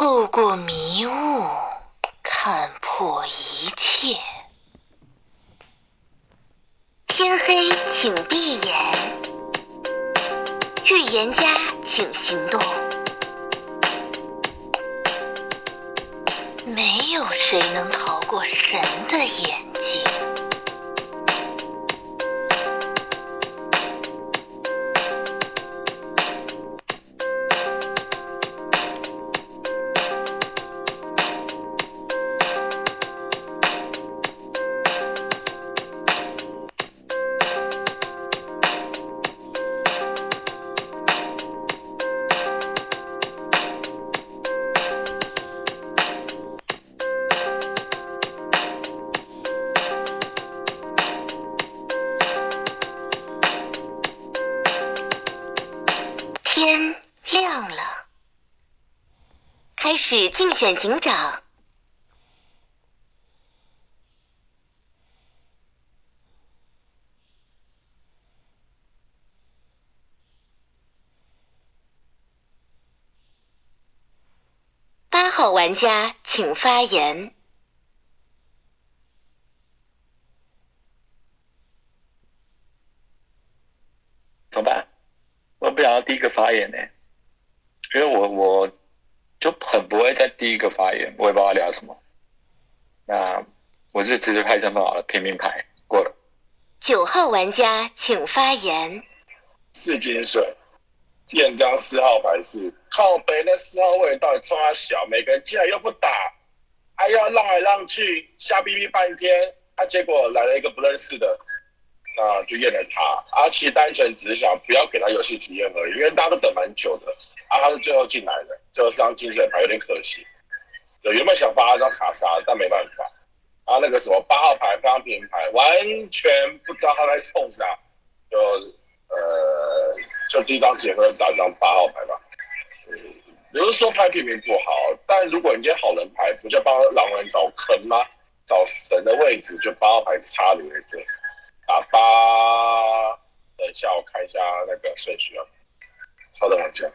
透过迷雾看破一切。天黑请闭眼，预言家请行动。没有谁能逃过神的眼睛家请发言。怎么办？我不想要第一个发言呢、因为我我就很不会在第一个发言，我也不知道聊什么。那我就直接拍身份好了，平民牌过了。九号玩家请发言。四金水，验张四号牌是靠北那四号位到底冲他小，每个人进来又不打，还要让来让去，瞎逼逼半天，啊，结果来了一个不认识的，那就验了他。啊，其实单纯只是想不要给他游戏体验而已，因为大家都等蛮久的，啊，他是最后进来的，最后是张金水牌有点可惜。对，原本想发一张查杀，但没办法。啊，那个什么八号牌发平牌，完全不知道他在冲啥，就呃，就第一张结合打一张八号牌吧。嗯，不是说拍平民不好，但如果你今天好人牌，不就帮狼人找坑吗？找神的位置就八号牌插你在这，打八。等一下，我看一下那个顺序啊，稍等我一下。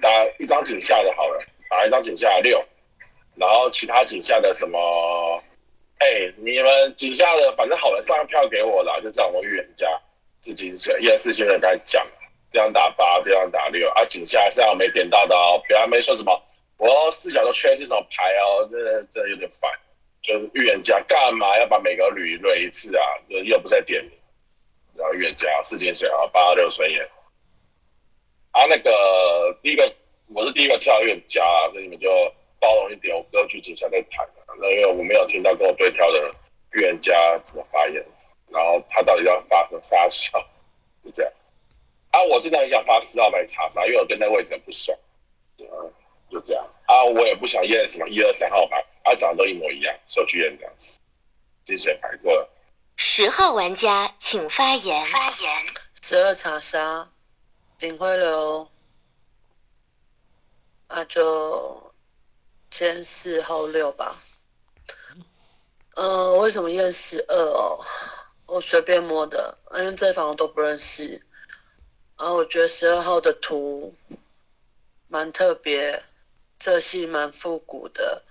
打一张井下的好了，打一张井下的六，然后其他井下的什么，哎、你们井下的反正好人上票给我了，就这样我预言家自金水，一二四星人该讲，这样打八，这样打六啊，井下是要没点到的哦，不要没说什么，我视角都缺是什么牌哦，这这有点烦，就是预言家干嘛要把每个捋捋一次啊？又又不在点名，然后预言家四金水啊，八六顺眼。啊，那个第一个我是第一个跳预言家，所以你们就包容一点，我歌剧底下再谈。那因为我没有听到跟我对跳的预言家怎么发言，然后他到底要发生啥笑，就这样。啊，我真的很想发四号牌查杀，因为我对那位置很不爽。嗯，就这样。啊，我也不想验什么一二三号牌，啊，长得都一模一样，所以我去验这样子。金水牌过了。十号玩家请发言。发言。十二查杀，领会了哦。那就先四后六吧。呃，为什么验十二哦？我随便摸的，因为这房我都不认识。然后我觉得十二号的图蛮特别，色系蛮复古的，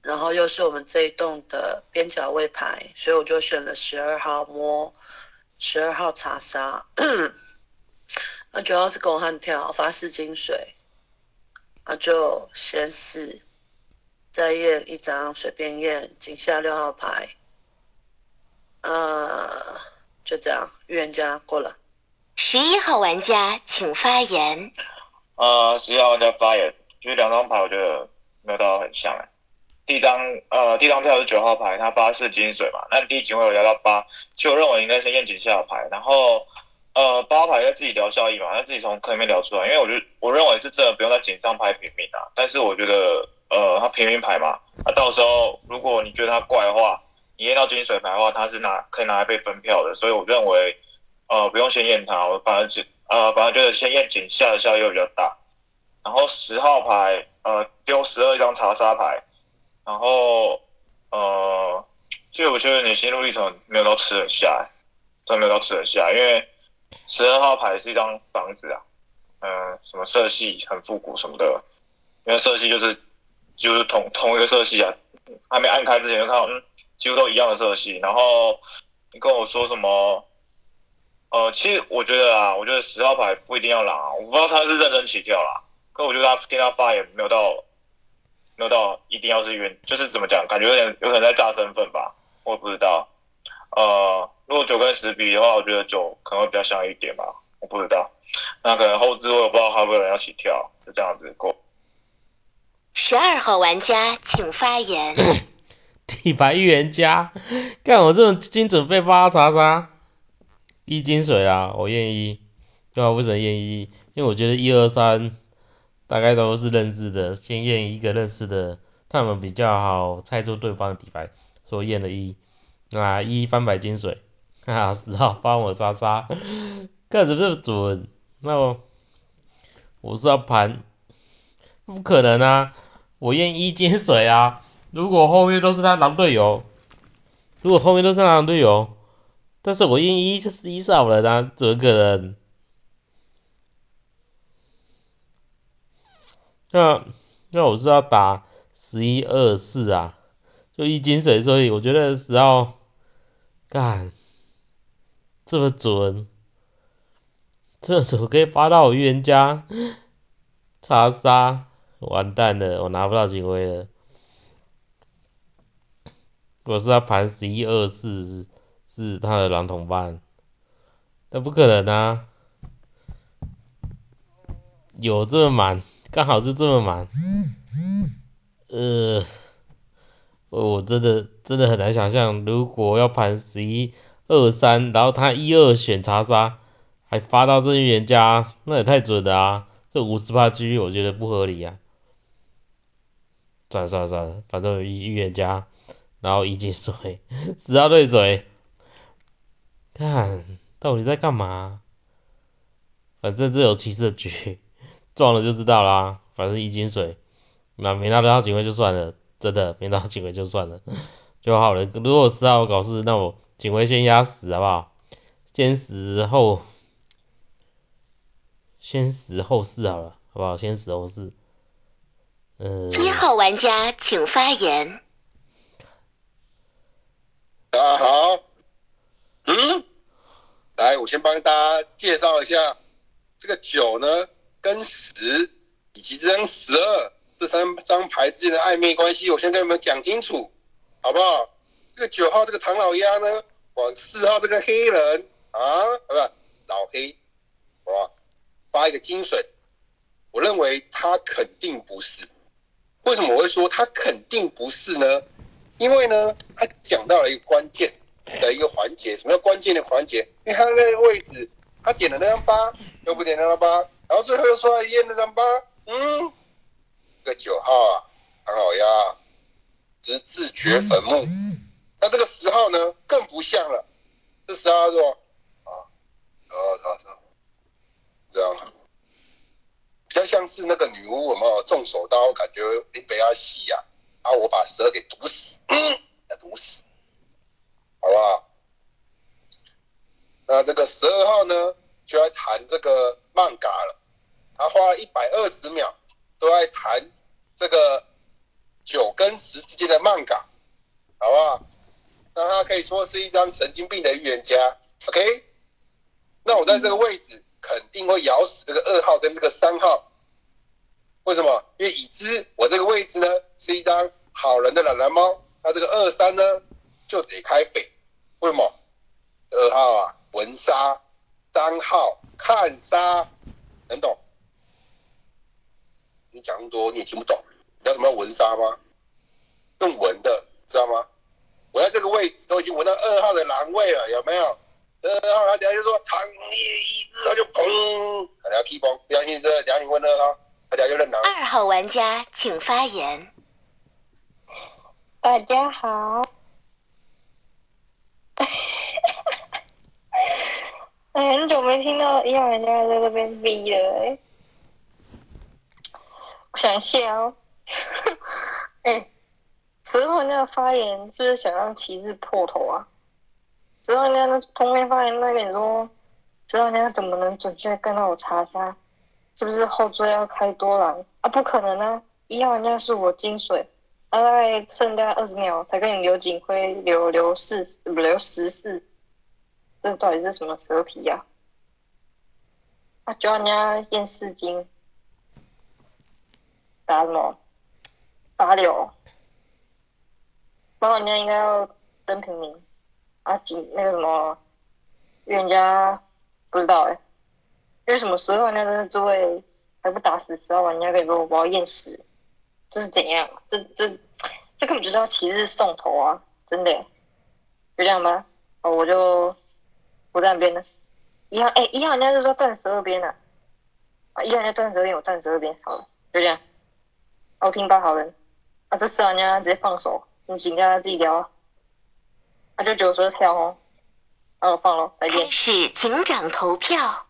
然后又是我们这一栋的边角位牌，所以我就选了十二号摸，十二号查杀。那主要是公汉跳发四金水，那就先试，再验一张随便验井下六号牌，呃，就这样，预言家过了。十一号玩家请发言。呃，十一号玩家发言，就是两张牌我觉得没有到很像哎。第一张呃，第一张票是九号牌，他发是金水嘛，那第一警卫我聊到八，其实我认为应该先验井下的牌，然后呃八号牌在自己聊效益嘛，他自己从坑里面聊出来，因为我觉得我认为是真的不用在井上拍平民啊，但是我觉得呃他平民牌嘛，那到时候如果你觉得他怪的话，你验到金水牌的话，他是拿可以拿来被分票的，所以我认为呃不用先验他，我反而只呃反而觉得先验井下的效益比较大。然后十号牌呃丢十二张查杀牌，然后呃，所以我觉得你心路历程没有到吃得下、真的没有到吃得下，因为十二号牌是一张房子啊，嗯，什么色系很复古什么的，因为色系就是就是同同一个色系啊，还没按开之前就看到，嗯，几乎都一样的色系。然后你跟我说什么？呃，其实我觉得啊，我觉得十号牌不一定要狼啊，我不知道他是认真起跳啦，可我觉得他听他发言没有到没有到一定要是原，就是怎么讲，感觉有点有可能在炸身份吧，我也不知道。呃，如果九跟十比的话，我觉得九可能会比较像一点吧，我不知道。那可能后置我也不知道还会有人要起跳，就这样子过。十二号玩家请发言。底牌预言家，干我这种精准被发查查，一金水啊，我验一，对啊，为什么验一？因为我觉得一二三大概都是认识的，先验一个认识的，他们比较好猜出对方的底牌，所以验了一。那一翻牌金水，哈哈，十号帮我杀杀，看是不是准？那我我是要盘，不可能啊！我验一金水啊！如果后面都是他狼队友，如果后面都是他狼队友，但是我验一就是一少了呢，怎么可能？那那我是要打十一二四啊，就一金水，所以我觉得十号干这么准，这怎么可以发到我预言家？查杀，完蛋了，我拿不到警徽了。我是要盘十一二四是他的狼同伴，那不可能啊！有这么满，刚好就这么满。呃，我真的真的很难想象，如果要盘十一二三，然后他一二选查杀，还发到这预言家，那也太准了啊！这五十八区我觉得不合理啊。算了算了算了，反正预预言家，然后一进水，十号对水，看到底在干嘛？反正这有骑士的局，撞了就知道啦。反正一进水，那没拿到警徽就算了，真的没拿到警徽就算了 就好了。如果十号搞事，那我警徽先压死好不好？先死后，先死后事好了，好不好？先死后事。呃，一号玩家请发言。大家好，嗯，来，我先帮大家介绍一下这个九呢，跟十以及这张十二这三张牌之间的暧昧关系，我先跟你们讲清楚，好不好？这个九号这个唐老鸭呢，往四号这个黑人啊，不是老黑，好吧，发一个金水，我认为他肯定不是。为什么我会说他肯定不是呢？因为呢，他讲到了一个关键的一个环节。什么叫关键的环节？因为他那个位置，他点了那张八，又不点那张八，然后最后又说要验那张八。嗯，这个九号啊，唐老鸭，直至掘坟墓。那这个十号呢，更不像了。这十号是吧？啊，啊，他说这样。比较像是那个女巫，有没有中手刀？感觉你被他戏呀啊，我把蛇给毒死，要毒死，好不好？那这个十二号呢，就来谈这个漫嘎了。他花了一百二十秒，都在谈这个九跟十之间的漫嘎，好不好？那他可以说是一张神经病的预言家。OK，那我在这个位置。肯定会咬死这个二号跟这个三号，为什么？因为已知我这个位置呢是一张好人的懒懒猫，那这个二三呢就得开匪，为什么？二号啊，闻杀，三号看杀，能懂？你讲那么多你也听不懂，你要什么闻杀吗？用闻的，知道吗？我在这个位置都已经闻到二号的狼味了，有没有？二号他等下就说长夜已至，他就砰，他等下 K 崩，不相信是两你问二号，二号玩家请发言。大家好。哎，很久没听到一号玩家在这边逼了哎。我想一下哦。哎，十号那个发言是不是想让旗帜破头啊？十号玩家那封面发言那点说，十号玩家怎么能准确跟到我查杀？是不是后缀要开多狼啊？不可能啊！一号玩家是我金水，大概剩大概二十秒才跟你留警徽，留留四不留十四，这到底是什么蛇皮呀、啊？九号人家验四金，打什么？打六。八号人家应该要登平民啊，警那个什么，预言家不知道哎、为什么十二玩家的这位还不打死十二玩家，可以说我要验尸，这是怎样？这这这根本就是要骑士送头啊！真的、就这样吧。哦，我就不站边了。一号哎，一号玩家是不是要站十二边啊？啊，一号玩家站十二边，我站十二边，好了，就这样。我听吧好人。啊，这十玩家直接放手，你请大家自己聊啊。那、就九十跳哦。那我放了，再见开。始警长投票。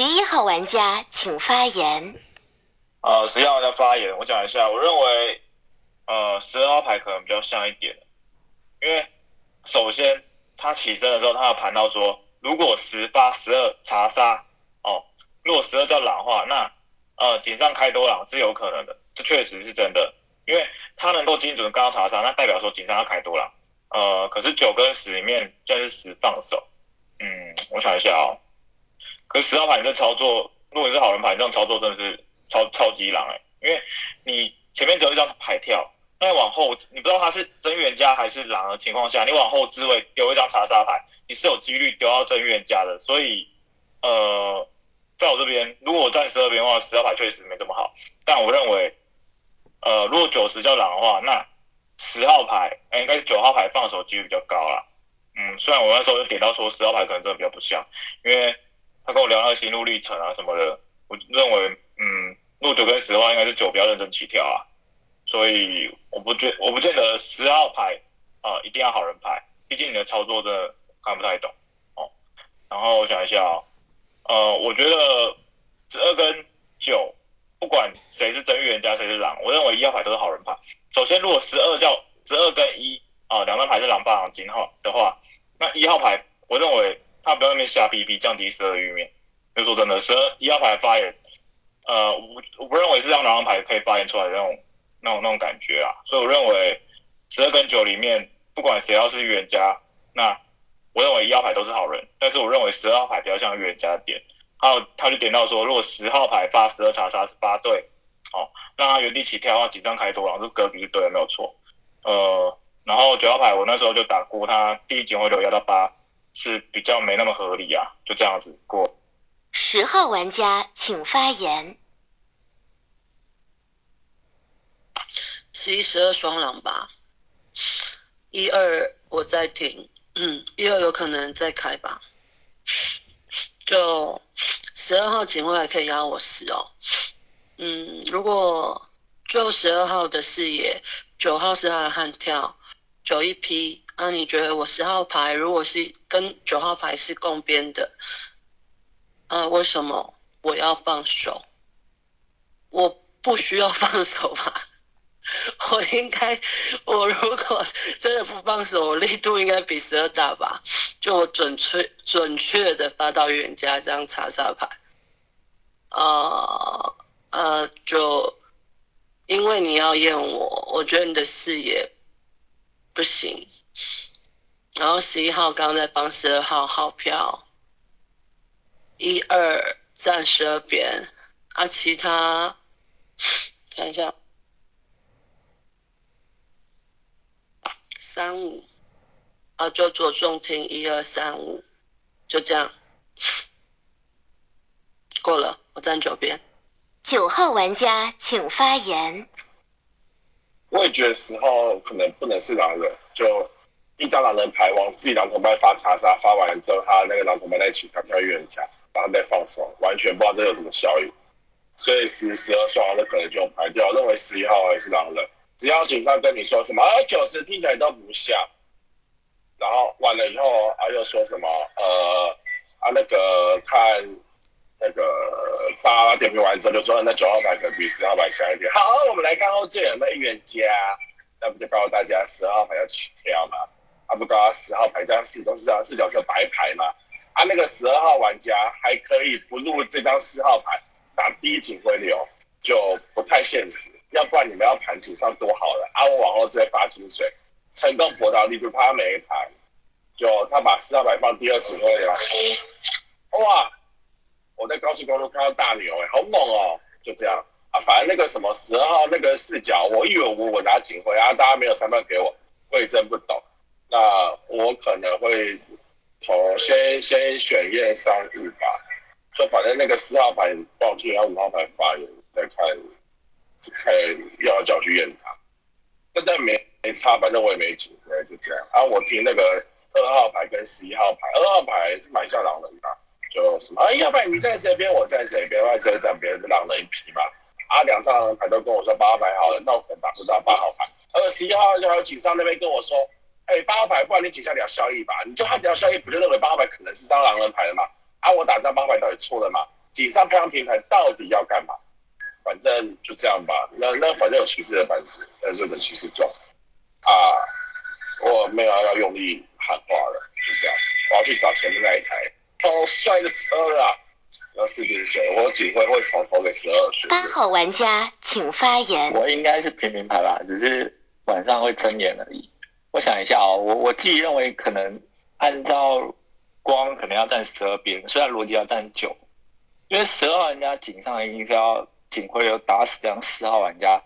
十一号玩家请发言。呃，十一号玩家发言，我讲一下，我认为呃十二号牌可能比较像一点，因为首先他起身的时候，他有盘到说，如果十八、十二查杀哦，如果十二叫狼的话，那呃井上开多狼是有可能的，这确实是真的，因为他能够精准刚刚查杀，那代表说井上要开多狼。呃，可是九跟十里面居然是十放手，嗯，我想一下哦，可十号牌这操作，如果你是好人牌，这种操作真的是超超级狼哎、因为你前面只有一张牌跳，那往后你不知道他是真预言家还是狼的情况下，你往后置位丢一张查杀牌，你是有几率丢到真预言家的，所以呃，在我这边，如果我站十二边的话，十号牌确实没这么好，但我认为，呃，如果九十叫狼的话，那十号牌，哎、应该是九号牌放手几率比较高啦。嗯，虽然我那时候就点到说十号牌可能真的比较不像，因为他跟我聊那个心路历程啊什么的，我认为，嗯，如果九跟十的话，应该是九比较认真起跳啊，所以我不觉我不见得十号牌啊、一定要好人牌，毕竟你的操作真的看不太懂哦。然后我想一下哦，呃，我觉得十二跟九，不管谁是真预言家谁是狼，我认为一号牌都是好人牌。首先，如果十二叫十二跟一啊两张牌是狼霸狼金号的话，那一号牌我认为他不要那边瞎逼逼，降低十二玉面。就说真的，十二一号牌发言，呃，我我不认为是让两张牌可以发言出来的那种那种那种感觉啊，所以我认为十二跟九里面，不管谁要是预言家，那我认为一号牌都是好人，但是我认为十二号牌比较像预言家的点。还有他就点到说，如果十号牌发十二查杀是八对，哦，让他原地起跳的话，紧张开多狼，这格局是对的，没有错。呃，然后九号牌我那时候就打过，他第一警徽流压到八是比较没那么合理啊，就这样子过。十号玩家请发言。十一、十二双狼吧，一二我在听，嗯，一二有可能再开吧。就十二号警卫还可以压我十哦，嗯，如果就十二号的视野，九号是他的悍跳，九一批那、你觉得我十号牌如果是跟九号牌是共边的，呃，为什么我要放手？我不需要放手吧？我应该，我如果真的不放手，我力度应该比十二大吧？就我准确准确的发到预言家这张查杀牌，呃呃，就因为你要验我，我觉得你的视野不行。然后十一号刚刚在帮十二号号票，一二站十二边，啊，其他看一下。三五，啊，就着重听一二三五，就这样，过了，我站九边。九号玩家请发言。我也觉得十号可能不能是狼人，就一张狼人牌往自己狼同伴发查杀，发完之后他那个狼同伴再一起跳跳预言家，然后再放手，完全不知道这有什么效应。所以十、十二双的可能就排掉，认为十一号还是狼人。只要警上跟你说什么，啊九十听起来都不像，然后完了以后啊又说什么呃啊那个看那个八点评完之后就说那九号牌可能比十号牌强一点。好，我们来看后置有没有预言家，那不就告诉大家十号牌要起跳嘛？啊不告诉十号牌这张四都是这张四角是白牌嘛？啊那个十二号玩家还可以不入这张四号牌。打第一警徽流就不太现实，要不然你们要盘警上多好了。啊，我往后直接发金水，成功博到利不怕他没盘，就他把四号牌放第二警徽流，哇！我在高速公路看到大牛哎、好猛哦！就这样啊，反正那个什么十二号那个视角，我以为我我拿警徽啊，大家没有三分给我，我也真不懂。那我可能会投先先选验三五吧。就反正那个四号牌报警，然后五号牌发言，再看再，看要不要叫去验他。但但没没差，反正我也没警徽，就这样。啊，我听那个二号牌跟十一号牌，二号牌是蛮像狼人的，就什么，哎，要不然你站谁边，我站谁边，或者站别人的狼人一批嘛。啊，两张狼人牌都跟我说八号牌好了，那我可能打不到八号牌。二十一号就还有警上那边跟我说，哎，八号牌，不然你警下聊效益吧，你就他聊效益，不就认为八号牌可能是张狼人牌了嘛？啊，我打这张八牌到底错了吗？警上漂亮平台到底要干嘛？反正就这样吧。那那反正有骑士的板子，那日本骑士装啊，我没有要用力喊话了，就这样。我要去找前面那一台好帅的车啊！要四金水，我警徽会重投给十二学八号玩家请发言。我应该是平民牌吧，只是晚上会睁眼而已。我想一下哦，我我自己认为可能按照光可能要站十二边，虽然逻辑要站九，因为十二号玩家警上一定是要警徽流打死这样十号玩家，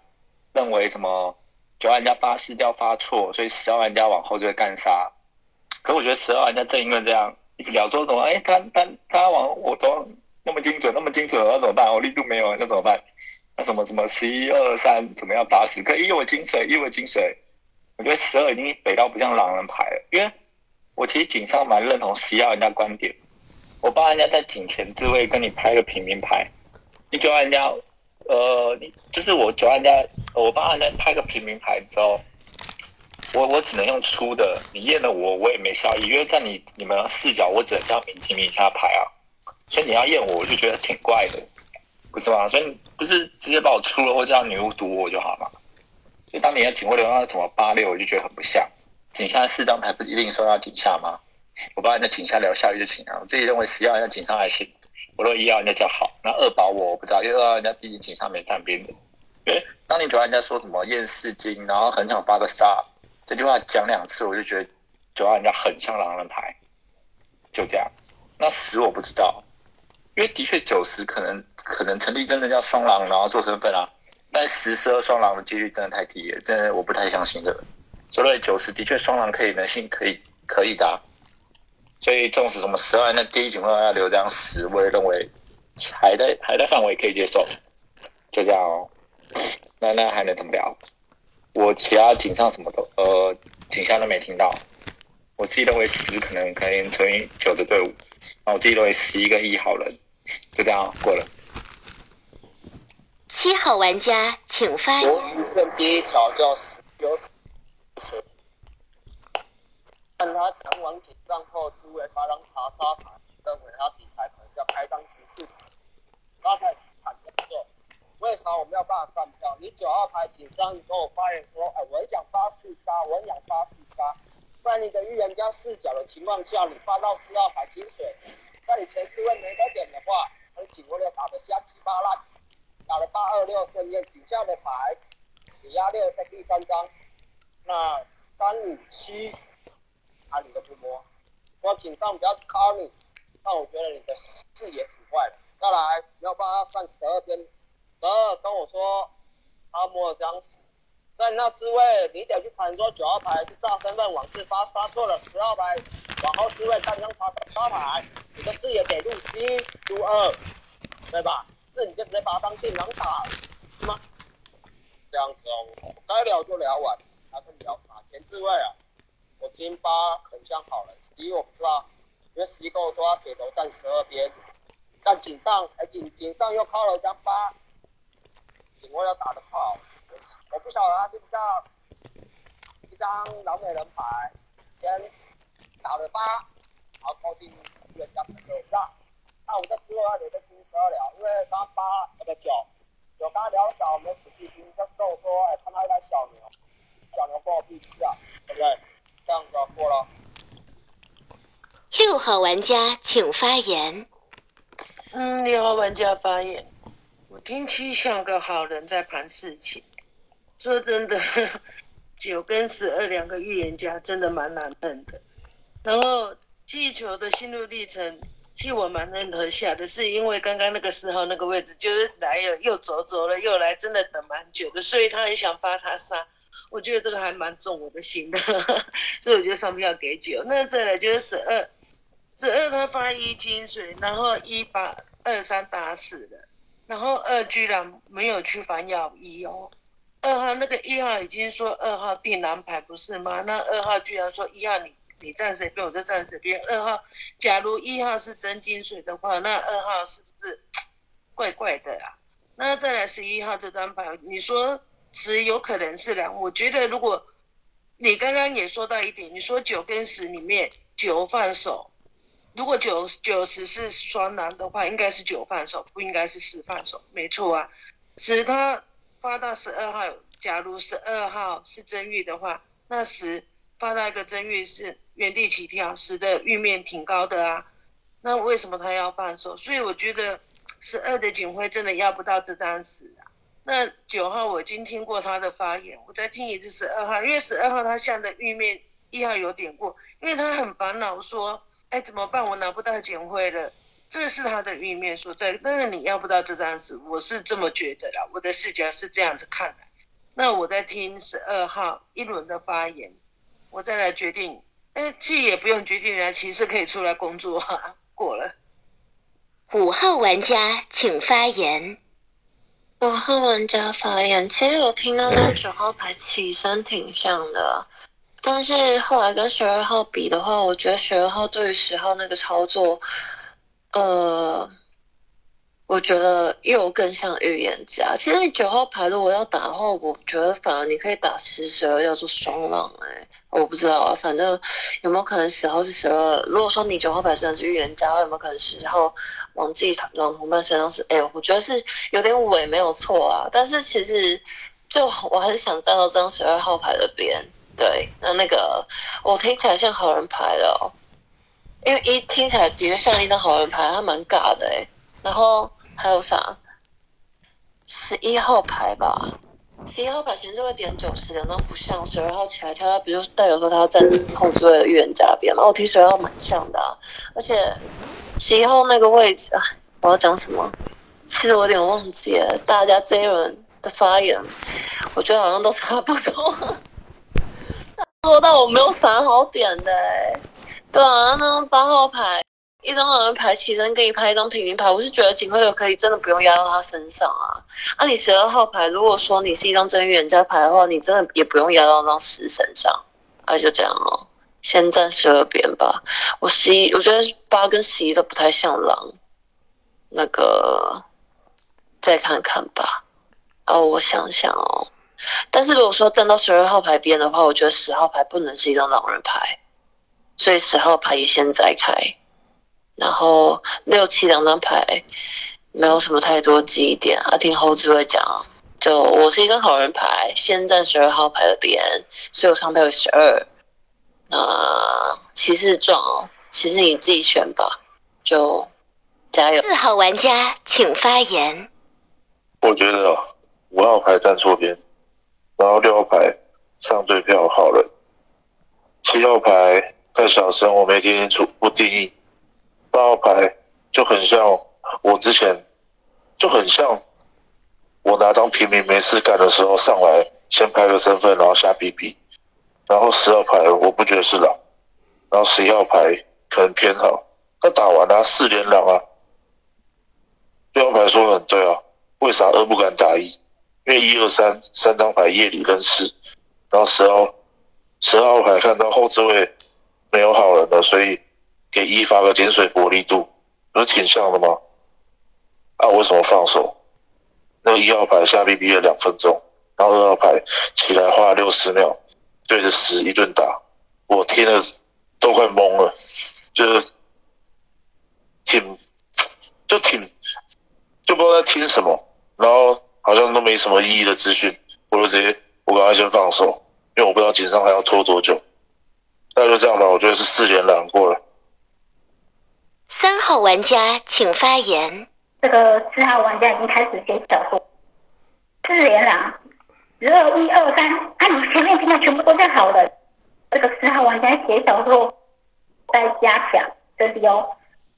认为什么九号玩家发誓要发错，所以十号玩家往后就会干杀。可我觉得十二玩家正因为这样一直聊说怎么，哎，他他他往我都那么精准，那么精准，那怎么办？我力度没有，那怎么办？那什么什么十一二三怎么样打死？可一我金水，一我金水，我觉得十二已经北到不像狼人牌了，因为我其实警上蛮认同十一号人家观点，我帮人家在警前自卫跟你拍个平民牌，你九号人家，呃，你就是我九号人家，我帮人家拍个平民牌之后。我我只能用出的，你验了我，我也没效益，因为在你你们视角，我只能叫明警名下牌啊，所以你要验我，我就觉得挺怪的，不是吗？所以不是直接把我出了，或叫女巫毒我就好了？所以当你要警徽流到什么八六，我就觉得很不像。警下四张牌不是一定收到警下吗？我帮人家警下聊效益就行了。我自己认为十号人家警上还行，我说一号人家较好，那二保我我不知道，因为二号人家毕竟警上没站边的。因为当你九号人家说什么验四金，然后很想发个杀。这句话讲两次，我就觉得九号人家很像狼人牌，就这样。那十我不知道，因为的确九十可能可能成立真的叫双狼，然后做身份啊。但十十二双狼的几率真的太低了，真的我不太相信这个。所以九十的确双狼可以能性可以可以的，所以纵使什么十二那第一警徽要留这样十，我也认为还在还在范围可以接受，就这样哦。那那还能怎么聊？我其他警上什么都呃警下都没听到，我自己认为十可能可以乘以九的队伍，那我自己认为十一跟一好人，就这样过了。七号玩家请发我言。问第一条叫有看他弹完警仗后，诸位发张查杀牌，认为他底牌可能要开张提示，他才。为啥我没有办法上票？你九号牌警商跟我发言说，哎，我很想发四杀，我很想发四杀。在你的预言家视角的情况下，你发到四号牌金水，在你前四位没得点的话，他的警徽流打得瞎七八烂，打了八二六顺验，警下的牌你压六在第三张，那三五七啊你都不摸，我警上比较靠你，但我觉得你的视野挺坏的。再来，没有办法算十二边。十二跟我说他摸了张十，在那之位，你得去盘说九号牌是炸身份往事发发错了，十号牌往后滋味单张查杀牌，你的视野得入西入二，对吧？这你就直接把他当电狼打，是吗？这样子哦，该聊就聊完，还跟你聊啥？田志伟啊，我听八很像好人，十一我不知道，因为十一跟我说他铁头站十二边，但井上哎井井上又靠了一张八，警卫要打得不好，我我不晓得他是不是要一张老美人牌，先打了八，然后靠近预言家朋友让。那我在之后要留在听十二聊，因为刚八那个九九刚聊少，我没仔细听，就是跟我说，哎，看到一台小牛，小牛关我屁事啊，对不对？这样子过了。六号玩家请发言。嗯，六号玩家发言，我听七像个好人在盘事情。说真的，九跟十二两个预言家真的蛮难认的。然后气球的心路历程，其实我蛮认同下的，是因为刚刚那个四号那个位置就是来了又走走了又来，真的等蛮久的，所以他很想发他杀。我觉得这个还蛮重我的心的，所以我觉得上票给九。那再来就是十二，十二他发一金水，然后一把二三打死了，然后二居然没有去反咬一哦。二号那个一号已经说二号定蓝牌不是吗？那二号居然说一号你你站谁边我就站谁边。二号假如一号是真金水的话，那二号是不是怪怪的啦？那再来十一号这张牌，你说十有可能是狼，我觉得如果你刚刚也说到一点，你说九跟十里面九放手，如果九九十是双狼的话，应该是九放手，不应该是十放手，没错啊。十他发到十二号，假如十二号是真玉的话，那十发到一个真玉是原地起跳，十的玉面挺高的啊。那为什么他要放手？所以我觉得十二的警徽真的要不到这张十啊。那九号我已经听过他的发言，我再听一次十二号，因为十二号他下的玉面一号有点过，因为他很烦恼说，哎怎么办？我拿不到警徽了。这是他的欲面所在，但是你要不到这张纸，我是这么觉得啦，我的视角是这样子看的。那我在听十二号一轮的发言，我再来决定。哎，其实也不用决定啊，其实可以出来工作啊。过了。五号玩家请发言。五号玩家发言，其实我听到那个九号牌起身挺像的，但是后来跟十二号比的话，我觉得十二号对于十号那个操作。呃，我觉得又更像预言家。其实你九号牌如果要打的话，我觉得反而你可以打十十二，要做双浪哎，我不知道啊，反正有没有可能十号是十二？如果说你九号牌真的是预言家，有没有可能十号往自己狼同伴身上是？哎，我觉得是有点伪，没有错啊。但是其实就我还是想站到这张十二号牌的边。对，那那个我听起来像好人牌的哦。因为一听起来的确像一张好人牌，它蛮尬的哎。然后还有啥？十一号牌吧，十一号牌其实会点九十两张不像，十二号起来跳，它不就代表说他要站后座位的预言家边吗？我听十二号蛮像的啊，而且十一号那个位置啊，我要讲什么？其实我有点忘记了，大家这一轮的发言，我觉得好像都差不多，说到我没有啥好点的。对啊，那八号牌，一张好人牌，起身给你拍一张平民牌，我是觉得警徽流可以真的不用压到他身上啊。那你十二号牌，如果说你是一张真预言家牌的话，你真的也不用压到那张十身上。那就这样哦，先站十二边吧。我十一，我觉得八跟十一都不太像狼。那个，再看看吧。哦，我想想哦。但是如果说站到十二号牌边的话，我觉得十号牌不能是一张狼人牌。所以十号牌也先摘开，然后六七两张牌没有什么太多记忆点啊。听猴子会讲，就我是一张好人牌，先站十二号牌的边，所以我上票十二。那骑士撞，其实你自己选吧，就加油。四号玩家请发言。我觉得五号牌站错边，然后六号牌上对票好了，七号牌。太小声，我没听清楚。不定义，八号牌就很像我之前，就很像我拿张平民没事干的时候上来先拍个身份，然后瞎逼逼。然后十号牌我不觉得是狼，然后十一号牌可能偏好。那打完了四连狼啊，六号牌说的很对啊，为啥二不敢打一？因为一二三三张牌夜里认识，然后十号十号牌看到后置位没有好人了，所以给一发个点水玻璃度，不是挺像的吗？啊，为什么放手？那个一号牌下 B B 了两分钟，然后二号牌起来花了六十秒，对着十一顿打，我听了都快懵了，就是挺就挺就不知道在听什么，然后好像都没什么意义的资讯，我就直接我赶快先放手，因为我不知道锦上还要拖多久。那就这样吧，我觉得是四连蓝过了。三号玩家请发言。这个四号玩家已经开始写小说，四连狼，十二一二三，啊，你前面听的全部都是好的。这个四号玩家写小说在加强，这里哦。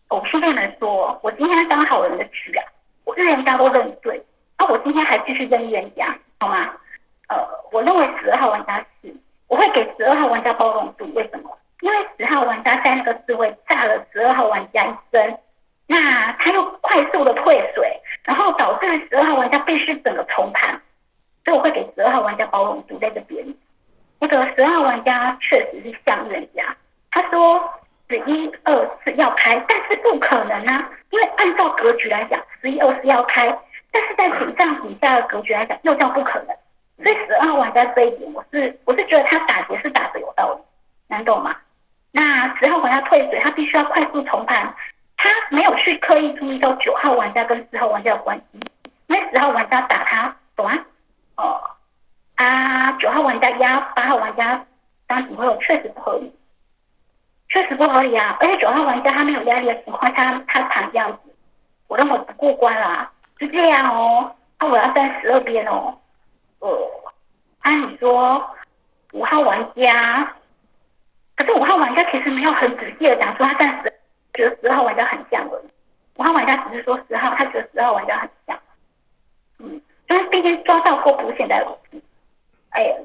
我现在能说，我今天当好人的局啊，我预言家都认对，那我今天还继续认预言家，好吗？呃，我认为十二号玩家是，我会给十二号玩家包容度，为什么？因为十号玩家在那个智慧炸了十二号玩家一身。那他又快速的退水，然后导致十二号玩家必须整个重盘，所以我会给十二号玩家包容度在这边。那个十二号玩家确实是像人家，他说十一二四要开，但是不可能啊，因为按照格局来讲，十一二四要开，但是在顶上底下的格局来讲又叫不可能，所以十二玩家这一点，我是我是觉得他打劫是打的有道理，能懂吗？那十号玩家退水，他必须要快速重盘。他没有去刻意注意到九号玩家跟十号玩家的关系，那十号玩家打他，懂吗？哦，啊，九号玩家压八号玩家当警徽，确实不合理，确实不合理啊！而且九号玩家他没有压力的情况下，他谈这样子，我认为不过关啦，是这样哦。那我要站十二边哦，呃，按你说五号玩家，可是五号玩家其实没有很仔细的讲说他站十。觉得十号玩家很像而已，五号玩家只是说十号，他觉得十号玩家很像，嗯，因为毕竟抓到过补险的，哎呀，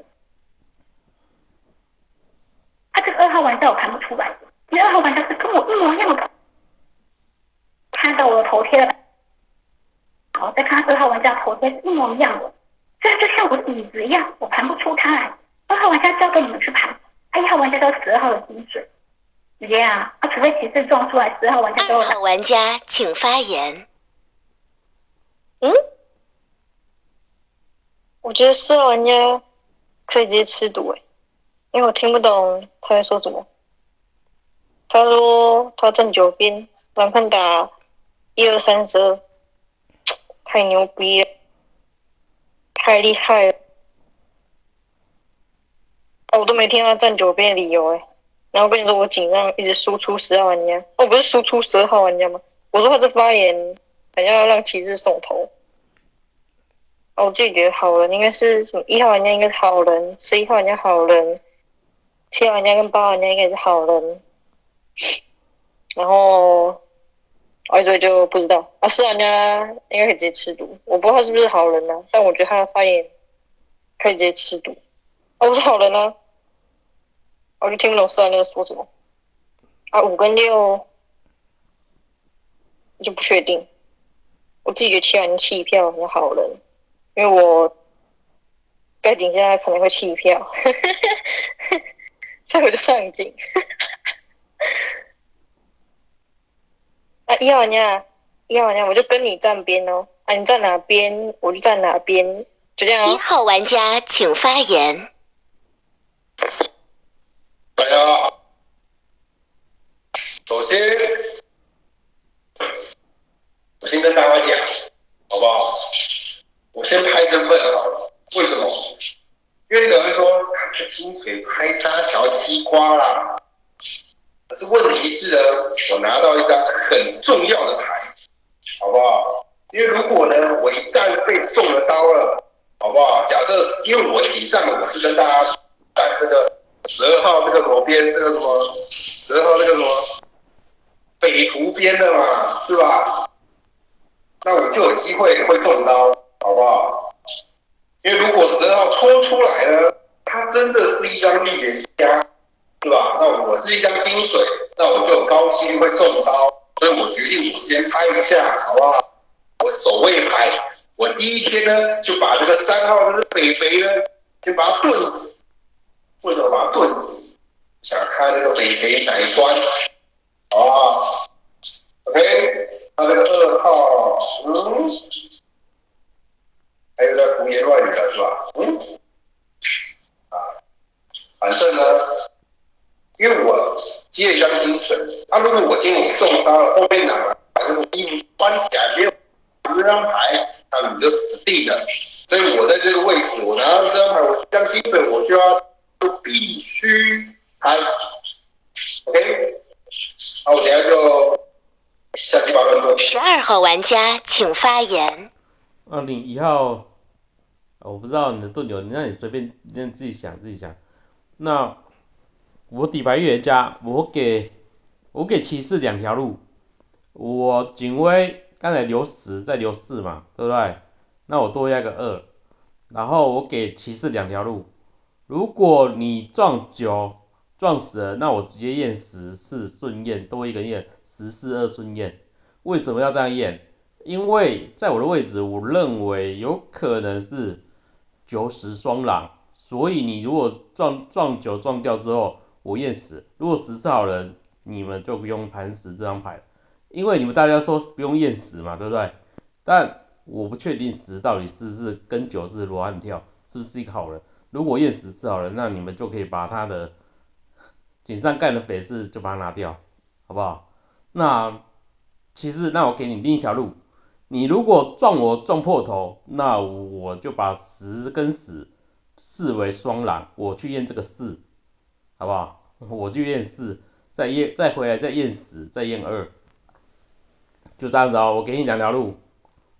他这个二号玩家我看不出来，因为二号玩家是跟我一模一样的，看到我的头贴了，好，再看二号玩家头贴是一模一样的，这就像我的椅子一样，我盘不出他来，二号玩家交给你们去盘，一号玩家到十二号的薪水。直接啊！啊，除非骑士撞出来，十号玩家都二号玩家请发言。嗯？我觉得四号玩家可以直接吃毒诶，因为我听不懂他在说什么。他说他站九边，蓝看打一二三十二，太牛逼了，太厉害了！我都没听他站九边理由诶。然后跟你说，我紧张，一直输出十号玩家，哦，不是输出十二号玩家吗？我说他这发言，想要让骑士送头。哦，我自己觉得好人应该是什么？一号玩家应该是好人，十一号玩家好人，七号玩家跟八号玩家应该是好人。然后，我所以就不知道啊，四号玩家应该可以直接吃毒。我不知道他是不是好人呢，但我觉得他的发言可以直接吃毒。哦，我是好人呢。我就听不懂四号那个说什么啊，五跟六我就不确定。我自己觉得七号弃票很好人，因为我盖顶下可能会弃票，所以我就上警。啊，一号玩家，一号玩家，我就跟你站边哦。啊，你站哪边，我就站哪边，就这样。一号玩家请发言。大家好，首先，我先跟大家讲，好不好？我先拍身份好了。为什么？因为有人说看金水拍沙条西瓜啦。可是问题是呢，我拿到一张很重要的牌，好不好？因为如果呢，我一旦被中了刀了，好不好？假设因为我以上我是跟大家站这个。十二号这个什么边，这个什么十二号这个什么北湖边的嘛，是吧？那我就有机会会中刀，好不好？因为如果十二号抽出来呢，它真的是一张预言家，是吧？那我是一张金水，那我就高几率会中刀，所以我决定我先拍一下，好不好？我守卫牌我第一天呢就把这个三号这个北肥呢，就把它炖死，为什么把它炖死？想看这个北肥哪一关，好不好？OK，他这个二号，嗯，还有在胡言乱语的是吧？嗯，啊，反正呢，因为我接一张金水，啊，如果我今天我中刀了，后面拿把这个衣服穿起来，没有这张牌，那你就死定了。所以我在这个位置，我拿到这张牌，我这张金水我就要就必须开，OK，好，我等下就下期八分多。十二号玩家请发言。二零一号，我不知道你的盾流，那你随便，你自己想自己想。那我底牌预言家，我给我给骑士两条路，我警卫刚才留十，再留四嘛，对不对？那我多压个二，然后我给骑士两条路。如果你撞九撞死了，那我直接验十四顺验，多一个验十四二顺验。为什么要这样验？因为在我的位置，我认为有可能是九十双狼，所以你如果撞撞九撞掉之后，我验十。如果十是好人，你们就不用盘十这张牌，因为你们大家说不用验十嘛，对不对？但我不确定十到底是不是跟九是罗汉跳，是不是一个好人。如果验十是好人，那你们就可以把他的井上盖的匪事就把它拿掉，好不好？那其实那我给你另一条路，你如果撞我撞破头，那我就把十跟十视为双狼，我去验这个四，好不好？我去验四，再验再回来再验十，再验二，就这样子哦。我给你两条路，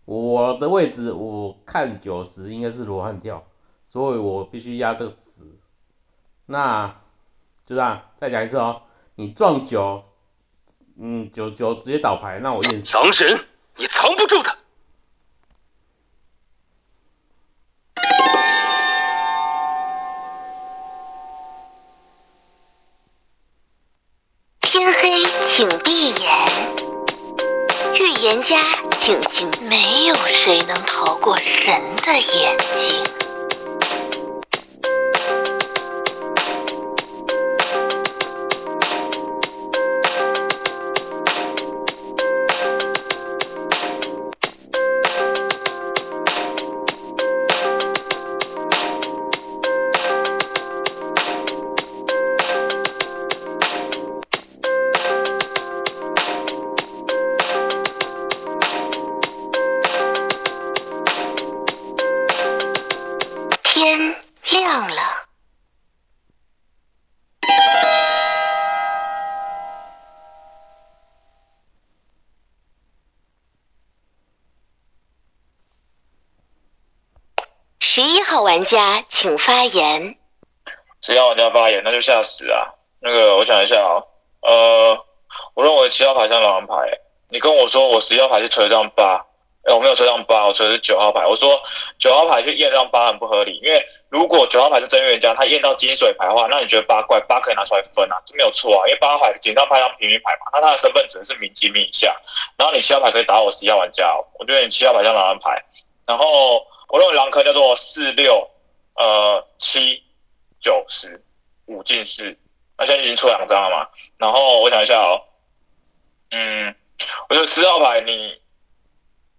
我的位置我看九十应该是罗汉跳，所以我必须压这个十。那就这样，再讲一次哦。你撞九，嗯，九九直接倒牌，那我验十。狼人，你藏不住的。一号玩家请发言。十一号玩家发言，那就吓死啊。那个我想一下啊，呃，我认为七号牌像狼人牌，你跟我说我十一号牌是锤张八，哎，我没有锤张八，我锤的是九号牌。我说九号牌去验张八很不合理，因为如果九号牌是真预言家，他验到金水牌的话，那你觉得八怪八可以拿出来分啊？这没有错啊，因为八号牌紧张牌当平民牌嘛，那他的身份只能是民级民以下。然后你七号牌可以打我十一号玩家、哦，我觉得你七号牌像狼人牌。然后我认为狼科叫做四六呃七九十五进四，那现在已经出两张了嘛。然后我想一下哦，嗯，我觉得十号牌你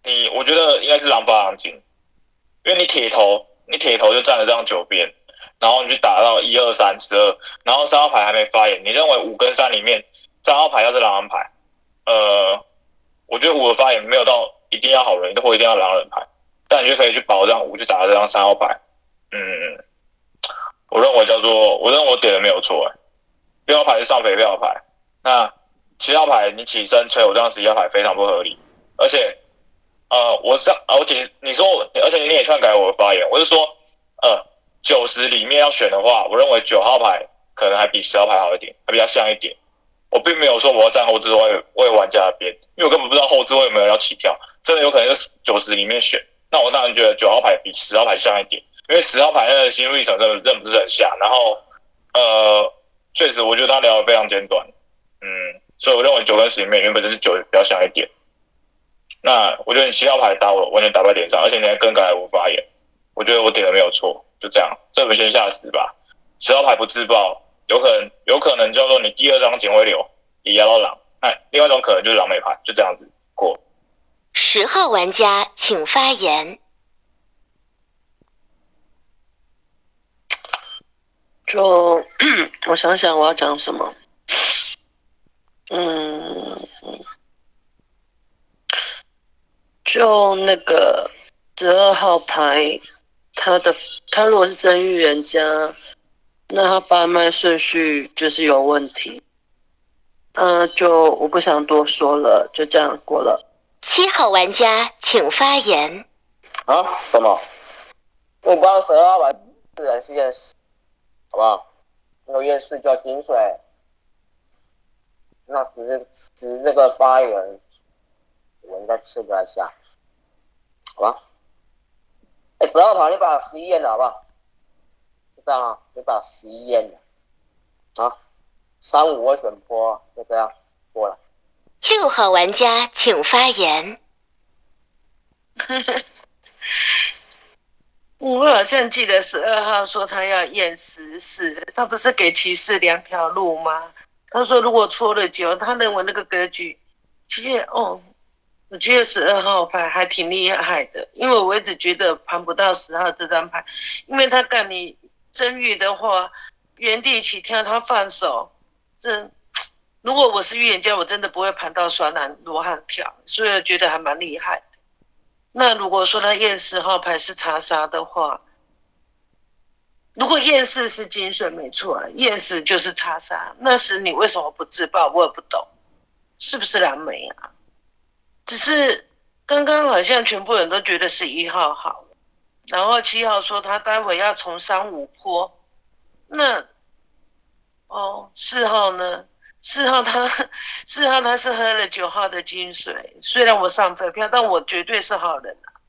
你，我觉得应该是狼八狼金，因为你铁头你铁头就站了这张九边，然后你去打到一二三十二，然后三号牌还没发言，你认为五跟三里面三号牌要是狼人牌，呃，我觉得五的发言没有到一定要好人或一定要狼人牌，但你就可以去保障五去打这张三号牌，嗯，我认为叫做我认为我点的没有错哎，六号牌是上肥票牌，那七号牌你起身吹我这张十一号牌非常不合理，而且呃我上啊我解你说，而且你也篡改我的发言，我是说呃九十里面要选的话，我认为九号牌可能还比十号牌好一点，还比较像一点。我并没有说我要站后置位为玩家的边，因为我根本不知道后置位有没有要起跳，真的有可能是九十里面选。那我当然觉得九号牌比十号牌像一点，因为十号牌那个心路历程真的认不是很像。然后呃，确实我觉得他聊的非常简短，嗯，所以我认为九跟十里面原本就是九比较像一点。那我觉得你七号牌打我完全打在脸上，而且你还更改无发言，我觉得我点的没有错，就这样，这轮先下十吧。十号牌不自爆，有可能有可能叫做你第二张警徽流也压到狼，那另外一种可能就是狼没牌，就这样子过。十号玩家请发言。就 我想想我要讲什么，嗯，就那个十二号牌，他的他如果是真预言家，那他八脉顺序就是有问题。嗯，就我不想多说了，就这样过了。七号玩家请发言。啊？什么？我帮十二号牌自然是验尸，好不好？那个验尸叫金水，那十十这个发言，我应该吃不太下，好吧？哎，十号牌你把十一验了好不好？就这样啊，你把十一验了，啊，三五我选坡，就这样过了。六号玩家请发言。我好像记得十二号说他要验十四，他不是给骑士两条路吗？他说如果错了九，他认为那个格局，其实哦，我觉得十二号牌还挺厉害的，因为我一直觉得盘不到十号这张牌，因为他干你真预的话，原地起跳他放手，这如果我是预言家，我真的不会盘到双男罗汉跳，所以我觉得还蛮厉害。那如果说他验十号牌是查杀的话，如果验四是金水没错，验十就是查杀，那时你为什么不自爆？我也不懂，是不是蓝莓啊？只是刚刚好像全部人都觉得是一号好，然后七号说他待会要从三五坡，那哦四号呢？四号他四号他是喝了九号的金水，虽然我上废票，但我绝对是好人啊。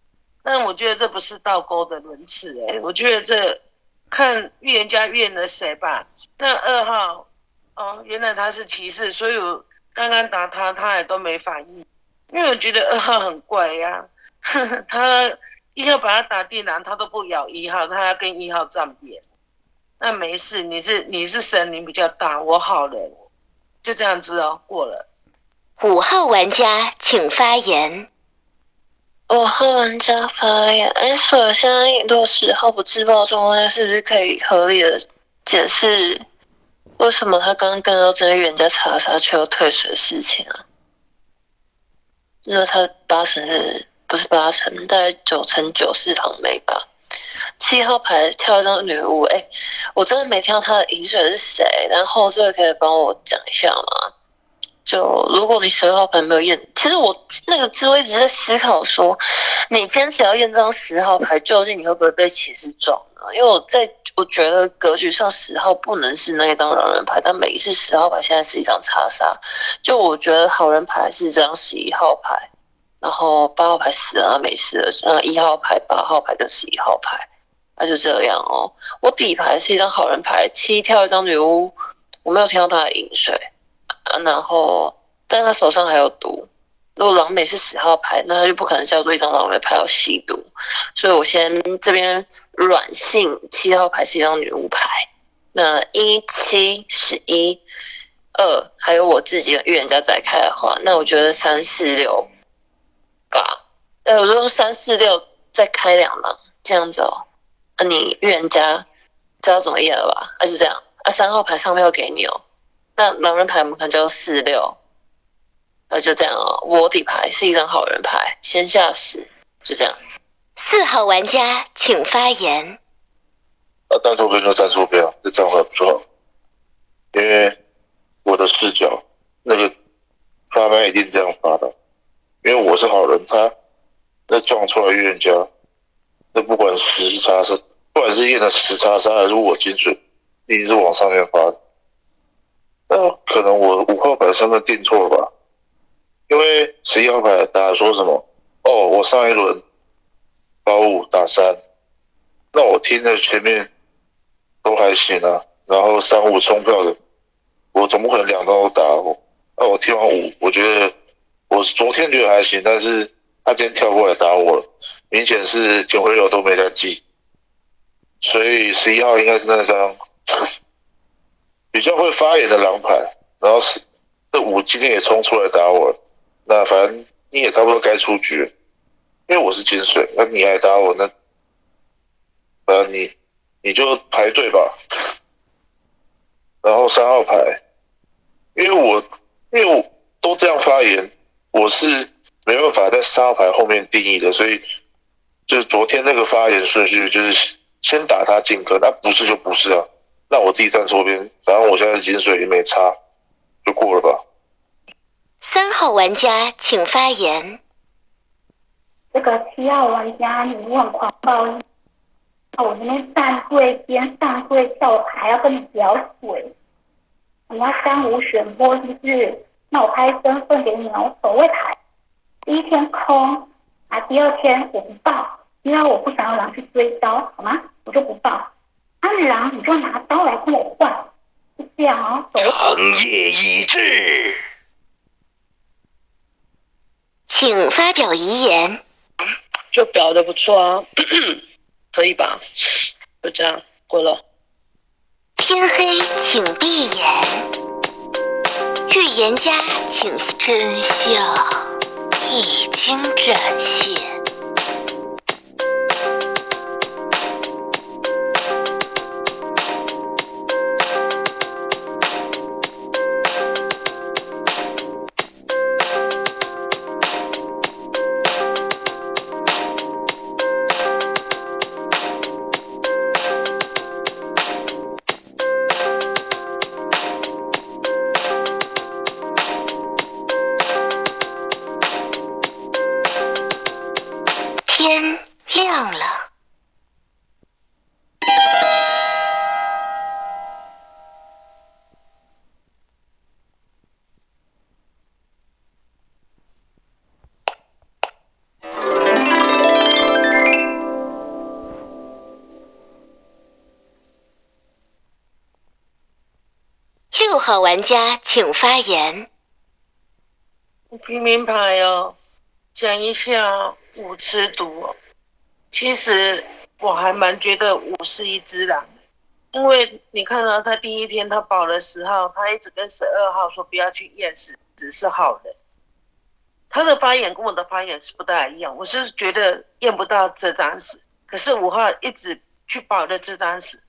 但我觉得这不是倒钩的轮次哎，我觉得这看预言家验了谁吧。那二号哦，原来他是骑士，所以我刚刚打他，他也都没反应，因为我觉得二号很怪呀。他一号把他打地狼，他都不咬一号，他要跟一号站边。那没事，你是你是神灵比较大，我好人。就这样子哦，过了。五号玩家请发言。五号玩家发言。哎，所以现在如果十号不自爆状况下，是不是可以合理的解释为什么他刚刚跟到这个预言家查杀却又退水的事情啊？因为他八成是不是八成，大概九成九是旁妹吧。七号牌跳一张女巫，哎，我真的没听到他的银水是谁，然后这个可以帮我讲一下吗？就如果你十号牌没有验，其实我那个智慧一直在思考说，你坚持要验这张十号牌，究竟你会不会被骑士撞呢？因为我在我觉得格局上十号不能是那一张狼人牌，但每一次十号牌现在是一张查杀，就我觉得好人牌是这张十一号牌，然后八号牌死了没事了，嗯，一号牌、八号牌跟十一号牌。那就这样哦。我底牌是一张好人牌，七跳一张女巫，我没有听到他的饮水啊。然后，但他手上还有毒。如果狼美是十号牌，那他就不可能叫做一张狼美牌要吸毒。所以我先这边软性七号牌是一张女巫牌。那一七十一二，还有我自己预言家再开的话，那我觉得三四六吧。呃，我说三四六再开两狼这样子哦。那你预言家知道怎么验了吧？啊就这样啊，三号牌上面要给你哦。那狼人牌我们看就四六，那就这样哦。我底牌是一张好人牌，先下十，就这样。四号玩家请发言。啊，站错边就站错边，这站法不错。因为我的视角，那个发牌一定这样发的，因为我是好人，他那撞出来预言家。那不管十叉是，不管是验的十叉杀还是我金水，一定是往上面发。那可能我五号牌身份定错了吧？因为十一号牌大家说什么？哦，我上一轮八五打三，那我听着前面都还行啊。然后三五冲票的，我总不可能两张都打。那我听完五，我觉得我昨天觉得还行，但是他今天跳过来打我，明显是警徽流都没在记，所以十一号应该是那张比较会发言的狼牌，然后是这五今天也冲出来打我，那反正你也差不多该出局，因为我是金水，那你还打我，那反正你你就排队吧。然后三号牌，因为我因为我都这样发言，我是没办法在三号牌后面定义的，所以就是昨天那个发言顺序就是先打他进坑，那不是就不是啊，那我自己站错边，反正我现在是金水也没差，就过了吧。三号玩家请发言。这个七号玩家你很狂暴，那我这边站对边上队跳牌还要跟你聊水，你要三无选波是不是？那我拍身份给你我，守卫牌，第一天空，啊，第二天我不报，因为我不想要狼去追刀，好吗？我就不报，啊，狼你就拿刀来跟我换，是这样哦。长夜已至，请发表遗言。就表的不错啊，可以吧？就这样过了。天黑请闭眼，预言家请真相已经展现。天亮了。六号玩家请发言。平民牌哦，讲一下五吃毒哦。其实我还蛮觉得五是一只狼，因为你看到他第一天他保了十号，他一直跟十二号说不要去验十，只是好人。他的发言跟我的发言是不大一样，我是觉得验不到这张屎，可是五号一直去保的这张屎。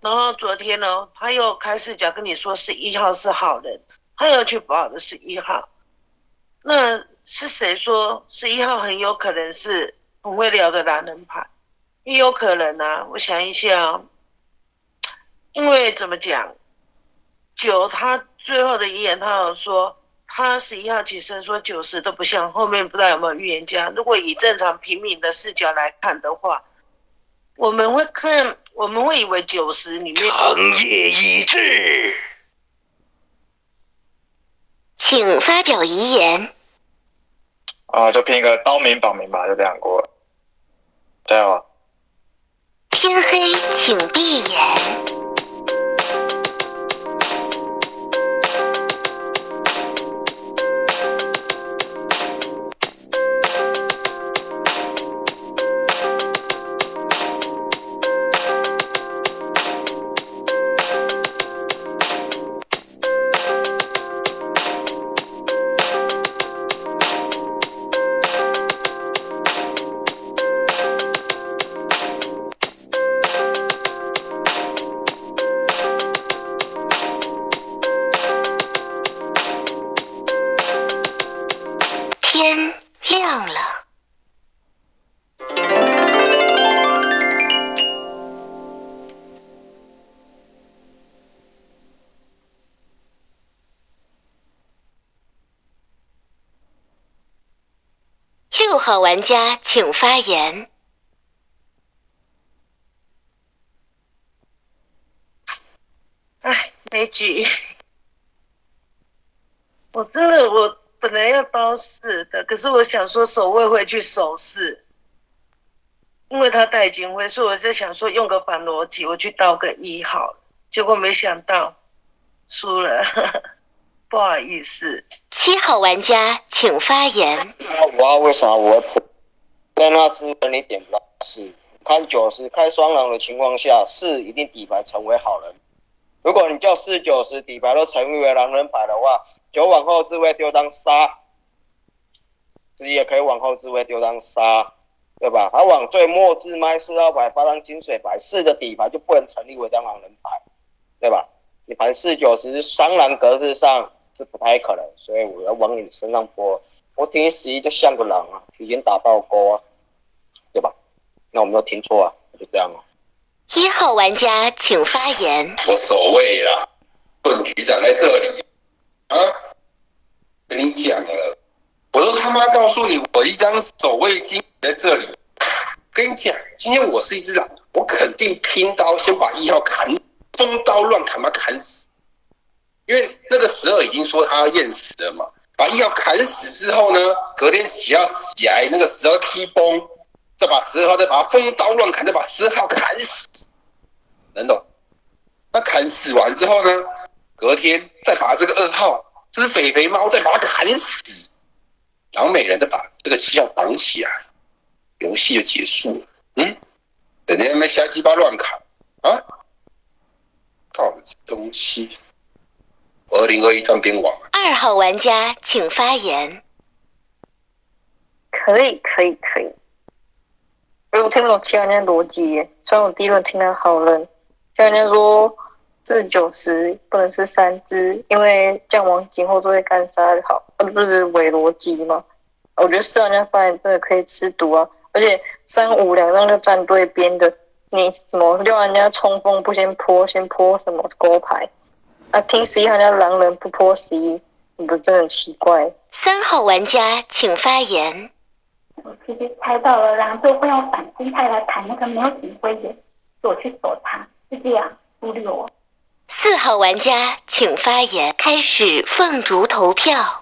然后昨天呢，他又开始讲跟你说是一号是好人，他又去保的是一号。那是谁说十一号很有可能是很会聊的男人牌？也有可能啊，我想一下，因为怎么讲，九他最后的遗言，他有说他十一号起身说九十都不像，后面不知道有没有预言家。如果以正常平民的视角来看的话，我们会看，我们会以为九十里面长夜已至，请发表遗言。啊，就拼一个刀名榜名吧，就这样过了。加油！天黑请闭眼。玩家请发言。哎，没举。我真的，我本来要刀四的，可是我想说守卫会去守四，因为他带金徽，所以我在想说用个反逻辑，我去刀个一好了。结果没想到输了，不好意思。七号玩家请发言。那五号为啥我会在那之前你点不到四？看九十开双狼的情况下，四一定底牌成为好人。如果你叫四九十底牌都成为狼人牌的话，九往后置位丢当杀，十也可以往后置位丢当杀，对吧？他往最末置麦四号牌发当金水牌，四的底牌就不能成立为当狼人牌，对吧？你盘四九十双狼格式上是不太可能，所以我要往你身上拨。我听十一就像个狼啊，提前打爆钩啊，对吧？那我没有听错啊，就这样啊。一号玩家请发言。无所谓啦，本局长在这里啊，跟你讲了，我都他妈告诉你，我一张守卫金在这里。跟你讲，今天我是一只狼，我肯定拼刀先把一号砍，疯刀乱砍，把他砍死。因为那个十二已经说他要验死了嘛，把一号砍死之后呢，隔天起要起来，那个十二踢崩，再把十二号再把他风刀乱砍，再把十二号砍死，能懂？那砍死完之后呢，隔天再把这个二号这只肥肥猫再把它砍死，然后每人再把这个七号绑起来，游戏就结束了。嗯，整天他妈瞎鸡巴乱砍啊！到底这东西，二零二一战边王。二号玩家请发言。可以，可以，可以。因为我听不懂其他人的逻辑耶，虽然我第一轮听得好认，像人家说四九十不能是三只，因为这样往今后都会干杀好，那不是伪逻辑吗？我觉得四号人家发言真的可以吃毒啊，而且三五两张就站对边的，你什么六人家冲锋不先泼，先泼什么勾牌？啊，听十一号人家狼人不泼十一，你不真的很奇怪？三号玩家请发言。我其实猜到了，然后会用反心态来谈那个没有警徽的，躲去躲他，是这样忽略我。四号玩家请发言。开始凤竹投票。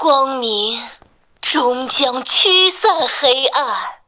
光明终将驱散黑暗。